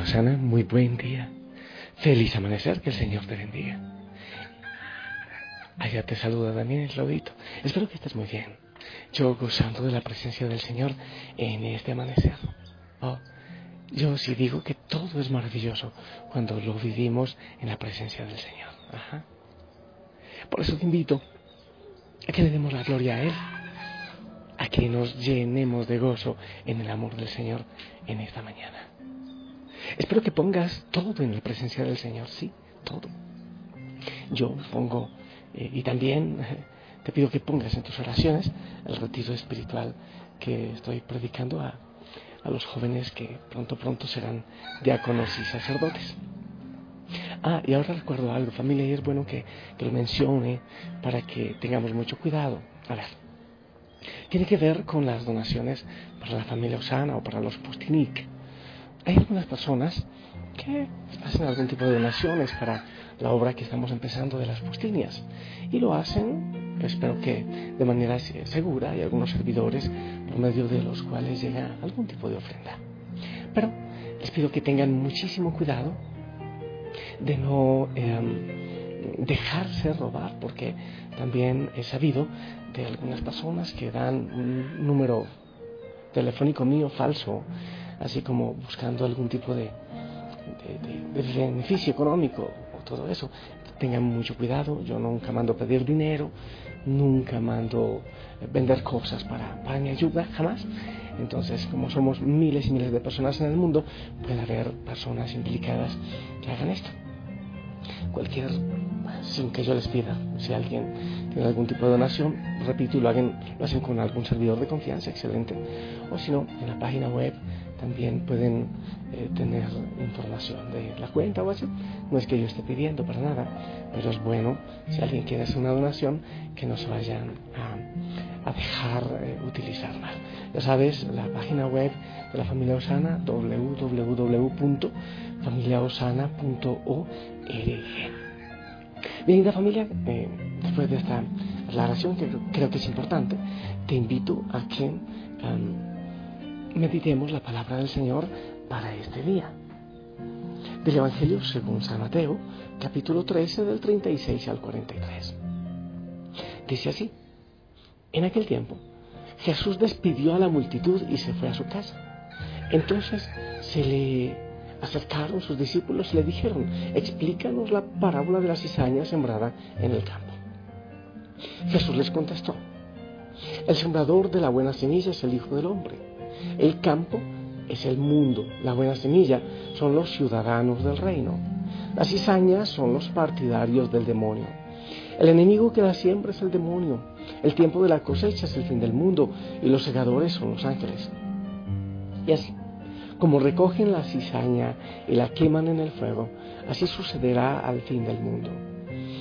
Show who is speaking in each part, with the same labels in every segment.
Speaker 1: familia Osana, muy buen día. Feliz amanecer, que el Señor te bendiga. Allá te saluda Daniel Claudito. Espero que estés muy bien. Yo gozando de la presencia del Señor en este amanecer. Oh, yo sí digo que todo es maravilloso cuando lo vivimos en la presencia del Señor. Ajá. Por eso te invito a que le demos la gloria a Él, a que nos llenemos de gozo en el amor del Señor en esta mañana. Espero que pongas todo en la presencia del Señor, sí, todo. Yo pongo, eh, y también te pido que pongas en tus oraciones el retiro espiritual que estoy predicando a, a los jóvenes que pronto, pronto serán diáconos y sacerdotes. Ah, y ahora recuerdo algo, familia, y es bueno que, que lo mencione para que tengamos mucho cuidado. A ver, tiene que ver con las donaciones para la familia Osana o para los Postinic hay algunas personas que hacen algún tipo de donaciones para la obra que estamos empezando de las postinias y lo hacen, espero que de manera segura, y algunos servidores por medio de los cuales llega algún tipo de ofrenda. Pero les pido que tengan muchísimo cuidado de no eh, dejarse robar, porque también he sabido de algunas personas que dan un número telefónico mío falso así como buscando algún tipo de, beneficio económico o todo eso. Tengan mucho cuidado, yo nunca mando pedir dinero, nunca mando vender cosas para, para mi ayuda, jamás. Entonces, como somos miles y miles de personas en el mundo, puede haber personas implicadas que hagan esto. Cualquier, sin que yo les pida, si alguien tiene algún tipo de donación, repito, lo, hagan, lo hacen con algún servidor de confianza, excelente. O si no, en la página web también pueden eh, tener información de la cuenta o así. No es que yo esté pidiendo para nada, pero es bueno, si alguien quiere hacer una donación, que nos vayan a, a dejar eh, utilizarla. Ya sabes, la página web de la familia Osana, www.familiaosana.org. Bien, linda familia, eh, después de esta aclaración que creo que es importante, te invito a que um, meditemos la palabra del Señor para este día. Del Evangelio según San Mateo, capítulo 13, del 36 al 43. Dice así, en aquel tiempo, Jesús despidió a la multitud y se fue a su casa. Entonces se le acercaron sus discípulos y le dijeron, explícanos la parábola de la cizaña sembrada en el campo. Jesús les contestó, el sembrador de la buena semilla es el Hijo del Hombre. El campo es el mundo, la buena semilla son los ciudadanos del reino. Las cizañas son los partidarios del demonio. El enemigo que da siempre es el demonio. El tiempo de la cosecha es el fin del mundo y los segadores son los ángeles. Y así, como recogen la cizaña y la queman en el fuego, así sucederá al fin del mundo.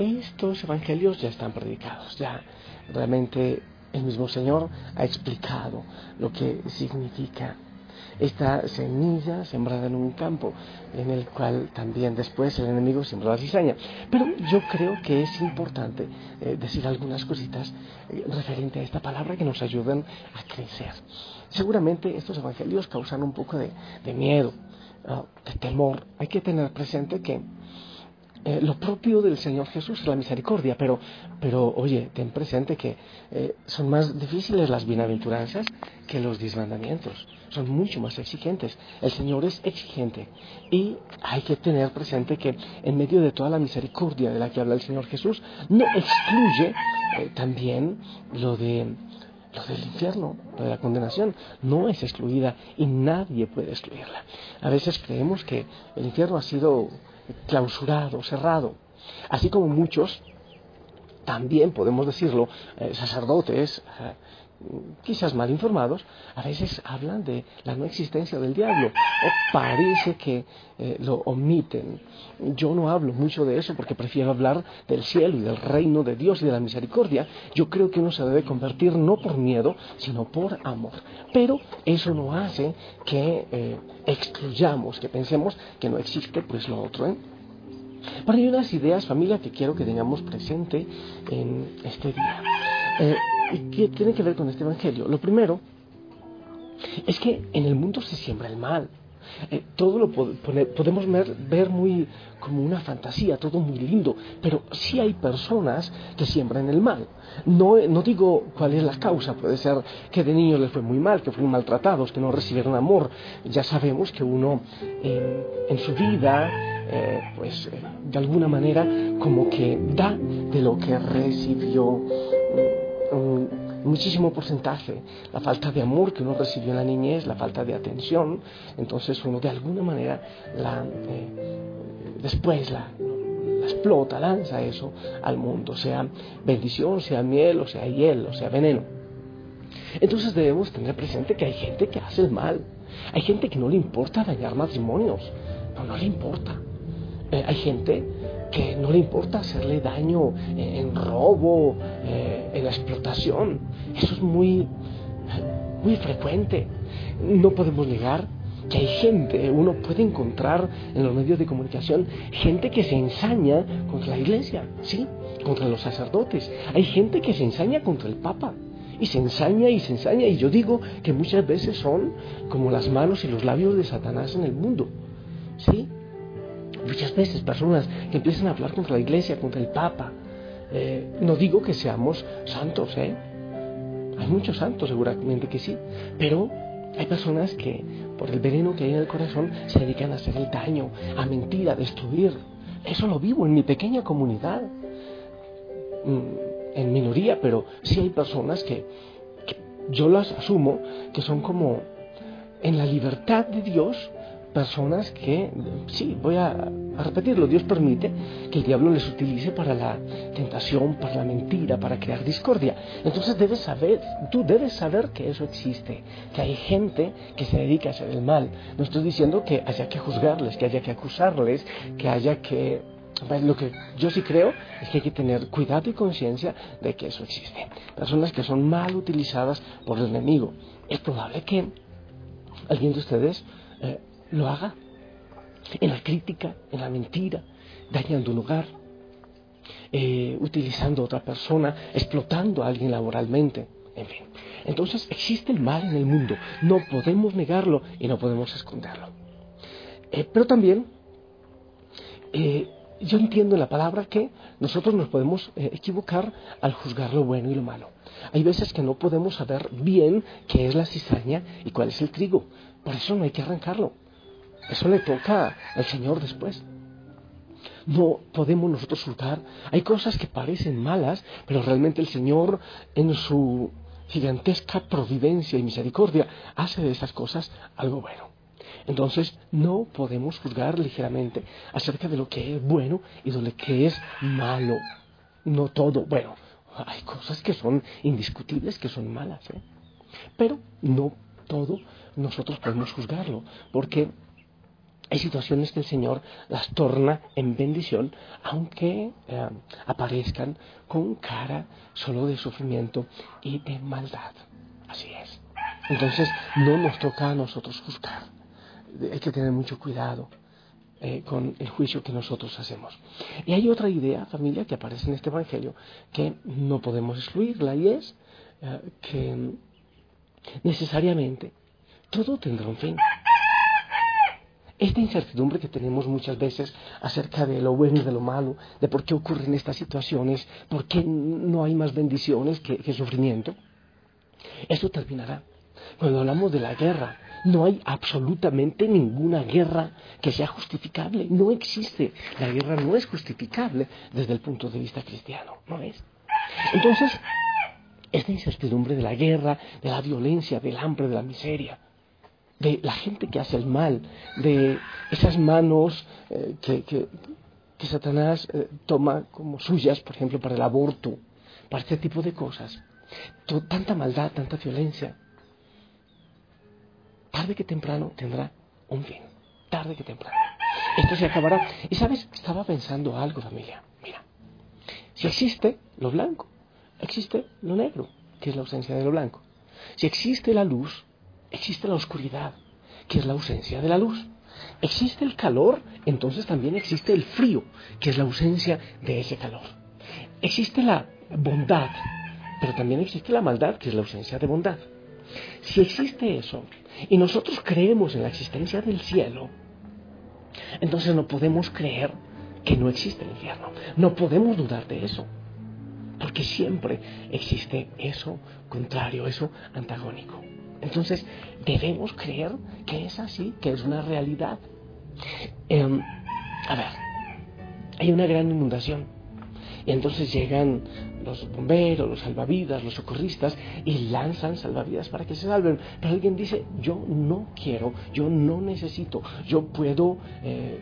Speaker 1: estos evangelios ya están predicados, ya realmente el mismo Señor ha explicado lo que significa esta semilla sembrada en un campo en el cual también después el enemigo sembró la cizaña. Pero yo creo que es importante eh, decir algunas cositas eh, referente a esta palabra que nos ayudan a crecer. Seguramente estos evangelios causan un poco de, miedo, de temor. Hay que tener presente que eh, lo propio del Señor Jesús es la misericordia, pero, pero oye, ten presente que eh, son más difíciles las bienaventuranzas que los diez mandamientos, son mucho más exigentes. El Señor es exigente y hay que tener presente que en medio de toda la misericordia de la que habla el Señor Jesús, no excluye eh, también lo de lo del infierno, lo de la condenación, no es excluida y nadie puede excluirla. A veces creemos que el infierno ha sido clausurado, cerrado. Así como muchos, también podemos decirlo, eh, sacerdotes, eh, quizás mal informados, a veces hablan de la no existencia del diablo o parece que eh, lo omiten. Yo no hablo mucho de eso porque prefiero hablar del cielo y del reino de Dios y de la misericordia. Yo creo que uno se debe convertir no por miedo, sino por amor. Pero eso no hace que excluyamos, que pensemos que no existe pues lo otro. Pero hay unas ideas, familia, que quiero que tengamos presente en este día. Eh, y que tienen que ver con este Evangelio. Lo primero es que en el mundo se siembra el mal. Eh, todo lo podemos ver, muy como una fantasía, todo muy lindo, pero sí hay personas que siembran el mal. No, no digo cuál es la causa, puede ser que de niños les fue muy mal, que fueron maltratados, que no recibieron amor. Ya sabemos que uno en su vida, eh, pues eh, de alguna manera como que da de lo que recibió muchísimo porcentaje, la falta de amor que uno recibió en la niñez, la falta de atención, entonces uno de alguna manera la, eh, después la, explota, lanza eso al mundo, sea bendición, sea miel, o sea hielo, sea veneno. Entonces debemos tener presente que hay gente que hace el mal, hay gente que no le importa dañar matrimonios, no, no le importa. Eh, hay gente que no le importa hacerle daño en, robo, eh, en explotación. Eso es muy, muy frecuente. No podemos negar que hay gente, uno puede encontrar en los medios de comunicación gente que se ensaña contra la iglesia, ¿sí? Contra los sacerdotes. Hay gente que se ensaña contra el Papa. Y se ensaña y se ensaña. Y yo digo que muchas veces son como las manos y los labios de Satanás en el mundo. ¿Sí? Muchas veces personas que empiezan a hablar contra la iglesia, contra el Papa. Eh, no digo que seamos santos, ¿eh? Hay muchos santos, seguramente que sí, pero hay personas que, por el veneno que hay en el corazón, se dedican a hacer el daño, a mentir, a destruir. Eso lo vivo en mi pequeña comunidad, mm, en minoría, pero sí hay personas que yo las asumo que son como en la libertad de Dios, personas que, sí, voy a, repetirlo, Dios permite que el diablo les utilice para la tentación, para la mentira, para crear discordia. Entonces debes saber, tú debes saber que eso existe, que hay gente que se dedica a hacer el mal. No estoy diciendo que haya que juzgarles, que haya que acusarles, que haya que... Pues, lo que yo sí creo es que hay que tener cuidado y conciencia de que eso existe. Personas que son mal utilizadas por el enemigo. Es probable que alguien de ustedes eh, lo haga. En la crítica, en la mentira, dañando un hogar, eh, utilizando a otra persona, explotando a alguien laboralmente, en fin. Entonces existe el mal en el mundo, no podemos negarlo y no podemos esconderlo. Eh, pero también eh, yo entiendo en la palabra que nosotros nos podemos equivocar al juzgar lo bueno y lo malo. Hay veces que no podemos saber bien qué es la cizaña y cuál es el trigo. Por eso no hay que arrancarlo. Eso le toca al Señor después. No podemos nosotros juzgar. Hay cosas que parecen malas, pero realmente el Señor en su gigantesca providencia y misericordia hace de esas cosas algo bueno. Entonces no podemos juzgar ligeramente acerca de lo que es bueno y de lo que es malo. No todo. Bueno, hay cosas que son indiscutibles, que son malas. ¿eh? Pero no todo nosotros podemos juzgarlo, porque Hay situaciones que el Señor las torna en bendición, aunque eh, aparezcan con cara solo de sufrimiento y de maldad. Así es. Entonces, no nos toca a nosotros juzgar. Hay que tener mucho cuidado eh, con el juicio que nosotros hacemos. Y hay otra idea, familia, que aparece en este Evangelio, que no podemos excluirla, y es eh, que necesariamente todo tendrá un fin. Esta incertidumbre que tenemos muchas veces acerca de lo bueno y de lo malo, de por qué ocurren estas situaciones, por qué no hay más bendiciones que, que sufrimiento, eso terminará. Cuando hablamos de la guerra, no hay absolutamente ninguna guerra que sea justificable. No existe. La guerra no es justificable desde el punto de vista cristiano. No es. Entonces, esta incertidumbre de la guerra, de la violencia, del hambre, de la miseria, de la gente que hace el mal, de esas manos eh, que, que, Satanás eh, toma como suyas, por ejemplo, para el aborto, para este tipo de cosas. tanta maldad, tanta violencia, tarde que temprano tendrá un fin. Tarde que temprano. Esto se acabará. Y sabes, estaba pensando algo, familia. Mira, si existe lo blanco, existe lo negro, que es la ausencia de lo blanco. Si existe la luz, existe la oscuridad, que es la ausencia de la luz. Existe el calor, entonces también existe el frío, que es la ausencia de ese calor. Existe la bondad, pero también existe la maldad, que es la ausencia de bondad. Si existe eso, y nosotros creemos en la existencia del cielo, entonces no podemos creer que no existe el infierno. No podemos dudar de eso. Porque siempre existe eso contrario, eso antagónico. Entonces debemos creer que es así, que es una realidad. Em, a ver, hay una gran inundación. Y entonces llegan los bomberos, los salvavidas, los socorristas y lanzan salvavidas para que se salven. Pero alguien dice, yo no quiero, yo no necesito, yo puedo, eh,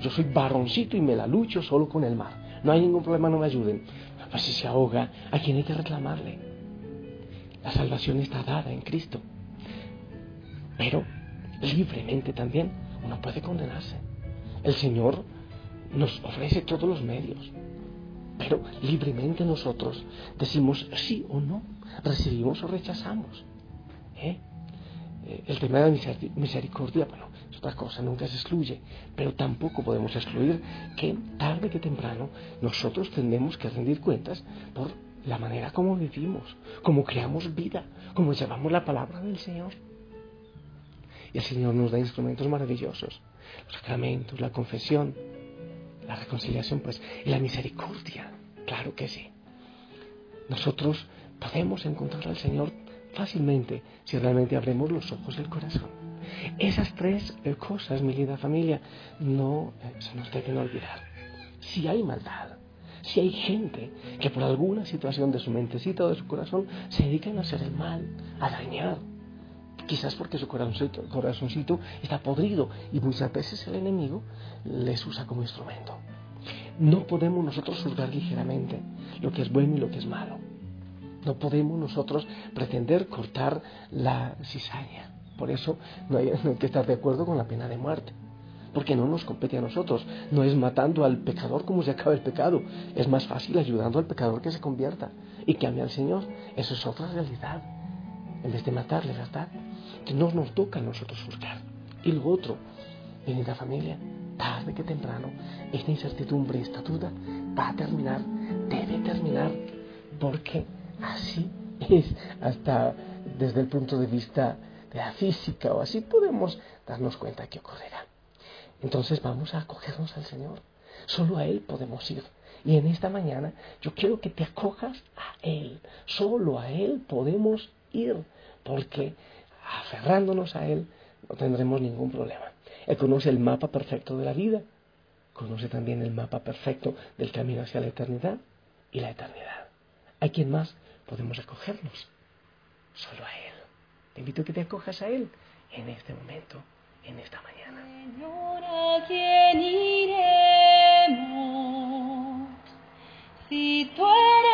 Speaker 1: yo soy varoncito y me la lucho solo con el mar. No hay ningún problema, no me ayuden. Pues si se ahoga, ¿a quién hay que reclamarle? La salvación está dada en Cristo. Pero libremente también uno puede condenarse. El Señor nos ofrece todos los medios. Pero libremente nosotros decimos sí o no, recibimos o rechazamos. ¿Eh? Eh, el tema de la misericordia, bueno, es otra cosa, nunca se excluye, pero tampoco podemos excluir que tarde que temprano nosotros tendremos que rendir cuentas por la manera como vivimos, como creamos vida, como llevamos la palabra del Señor. Y el Señor nos da instrumentos maravillosos, los sacramentos, la confesión, la reconciliación, pues, y la misericordia. Claro que sí. Nosotros podemos encontrar al Señor fácilmente si realmente abrimos los ojos del corazón. Esas tres eh, cosas, mi linda familia, no eh, se nos deben olvidar. Si hay maldad, si hay gente que por alguna situación de su mentecita o de su corazón se dedican a hacer el mal, a dañar, quizás porque su corazoncito, está podrido y muchas veces el enemigo les usa como instrumento. No podemos nosotros juzgar ligeramente lo que es bueno y lo que es malo. No podemos nosotros pretender cortar la cizaña. Por eso no hay, que estar de acuerdo con la pena de muerte. Porque no nos compete a nosotros. No es matando al pecador como se acaba el pecado. Es más fácil ayudando al pecador que se convierta y que ame al Señor. Eso es otra realidad. En vez de matarle, ¿verdad? Que no nos toca a nosotros juzgar. Y lo otro, la familia, tarde que temprano, esta incertidumbre, esta duda va a terminar, debe terminar, porque así es, hasta desde el punto de vista de la física o así podemos darnos cuenta que ocurrirá. Entonces vamos a acogernos al Señor. Solo a Él podemos ir. Y en esta mañana yo quiero que te acojas a Él. Solo a Él podemos ir. Porque aferrándonos a Él no tendremos ningún problema. Él conoce el mapa perfecto de la vida, conoce también el mapa perfecto del camino hacia la eternidad y la eternidad. ¿A quién más podemos acogernos? Solo a Él. Te invito a que te acojas a Él en este momento, en esta mañana.
Speaker 2: Señor, ¿a quién iremos si tú eres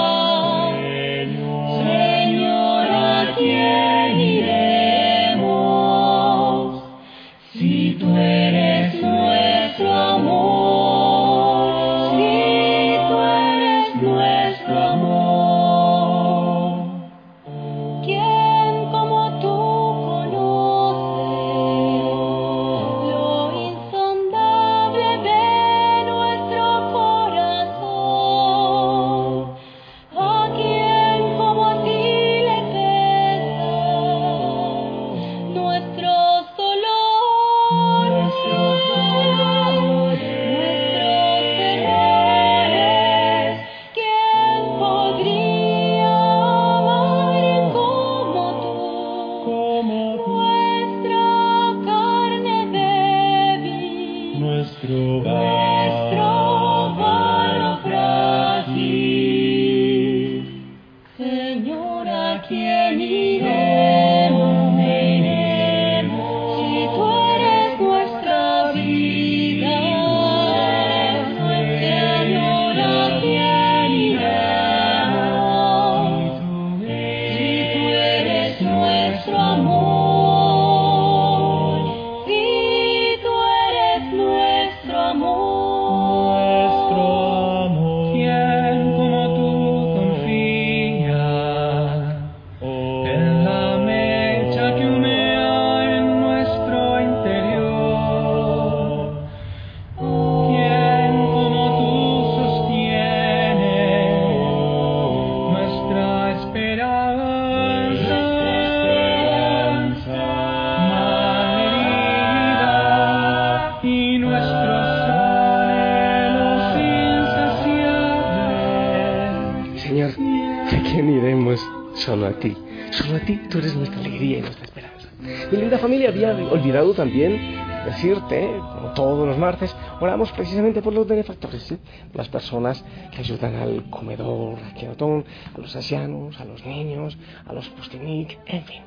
Speaker 1: Solo a ti, tú eres nuestra alegría y nuestra esperanza. Mi linda familia, había olvidado también decirte, como todos los martes, oramos precisamente por los benefactores, ¿sí? las personas que ayudan al comedor, a Quinotón, a los ancianos, a los niños, a los postinic, en fin.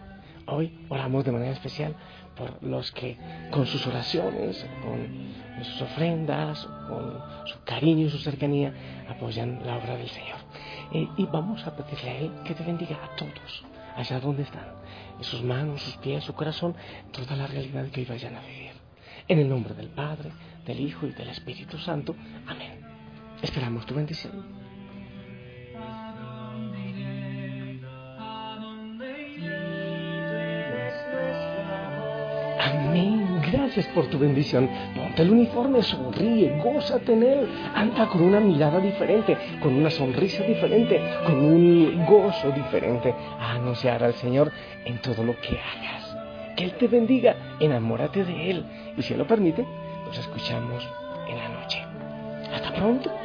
Speaker 1: Hoy oramos de manera especial por los que con sus oraciones, con sus ofrendas, con su cariño y su cercanía apoyan la obra del Señor. Eh, y vamos a pedirle a Él que te bendiga a todos, allá donde están, en sus manos, sus pies, su corazón, toda la realidad que hoy vayan a vivir. En el nombre del Padre, del Hijo y del Espíritu Santo. Amén. Esperamos tu bendición. Amén. Gracias por tu bendición. Ponte el uniforme, sonríe, gózate en él. Anda con una mirada diferente, con una sonrisa diferente, con un gozo diferente a anunciar al Señor en todo lo que hagas. Que Él te bendiga, enamórate de Él. Y si Él lo permite, nos escuchamos en la noche. Hasta pronto.